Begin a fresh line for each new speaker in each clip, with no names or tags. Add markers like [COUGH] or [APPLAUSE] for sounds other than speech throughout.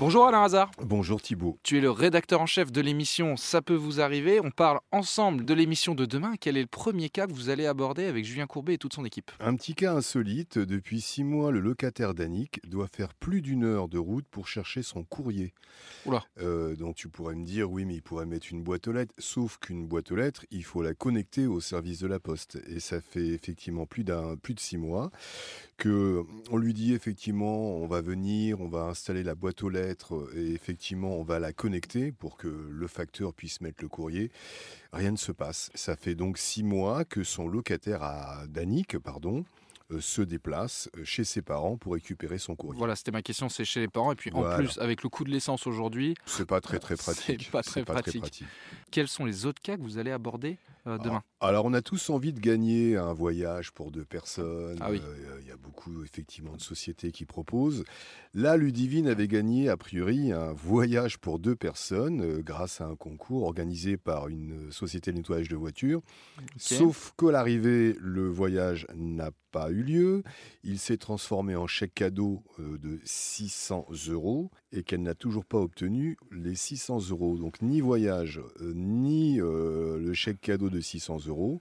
Bonjour Alain Hazard.
Bonjour Thibault.
Tu es le rédacteur en chef de l'émission Ça peut vous arriver. On parle ensemble de l'émission de demain. Quel est le premier cas que vous allez aborder avec Julien Courbet et toute son équipe?
Un petit cas insolite. Depuis six mois, le locataire d'Annick doit faire plus d'une heure de route pour chercher son courrier.
Oula.
Euh, donc tu pourrais me dire, oui, mais il pourrait mettre une boîte aux lettres. Sauf qu'une boîte aux lettres, il faut la connecter au service de la poste. Et ça fait effectivement plus, d'un, plus de six mois que on lui dit effectivement, on va venir, on va installer la boîte aux lettres et effectivement on va la connecter pour que le facteur puisse mettre le courrier. Rien ne se passe. Ça fait donc six mois que son locataire à Danique, pardon, euh, se déplace euh, chez ses parents pour récupérer son courrier.
Voilà, c'était ma question, c'est chez les parents. Et puis en plus, avec le coût de l'essence aujourd'hui,
c'est pas très très pratique. [LAUGHS]
C'est pas, très, pratique. Quels sont les autres cas que vous allez aborder? Euh, demain
ah, Alors, on a tous envie de gagner un voyage pour deux personnes.
Ah oui.
Il y a beaucoup effectivement de sociétés qui proposent. Là, Ludivine avait gagné a priori un voyage pour deux personnes grâce à un concours organisé par une société de nettoyage de voitures. Sauf qu'à l'arrivée, le voyage n'a pas eu lieu. Il s'est transformé en chèque cadeau euh, de 600 euros et qu'elle n'a toujours pas obtenu les 600 euros. Donc ni voyage, euh, ni euh, le chèque cadeau de 600 euros.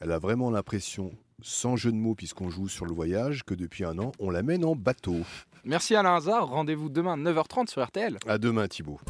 Elle a vraiment l'impression, sans jeu de mots puisqu'on joue sur le voyage, que depuis un an, on l'amène en bateau.
Merci Alain Hazard. Rendez-vous demain 9h30 sur RTL.
À demain Thibault.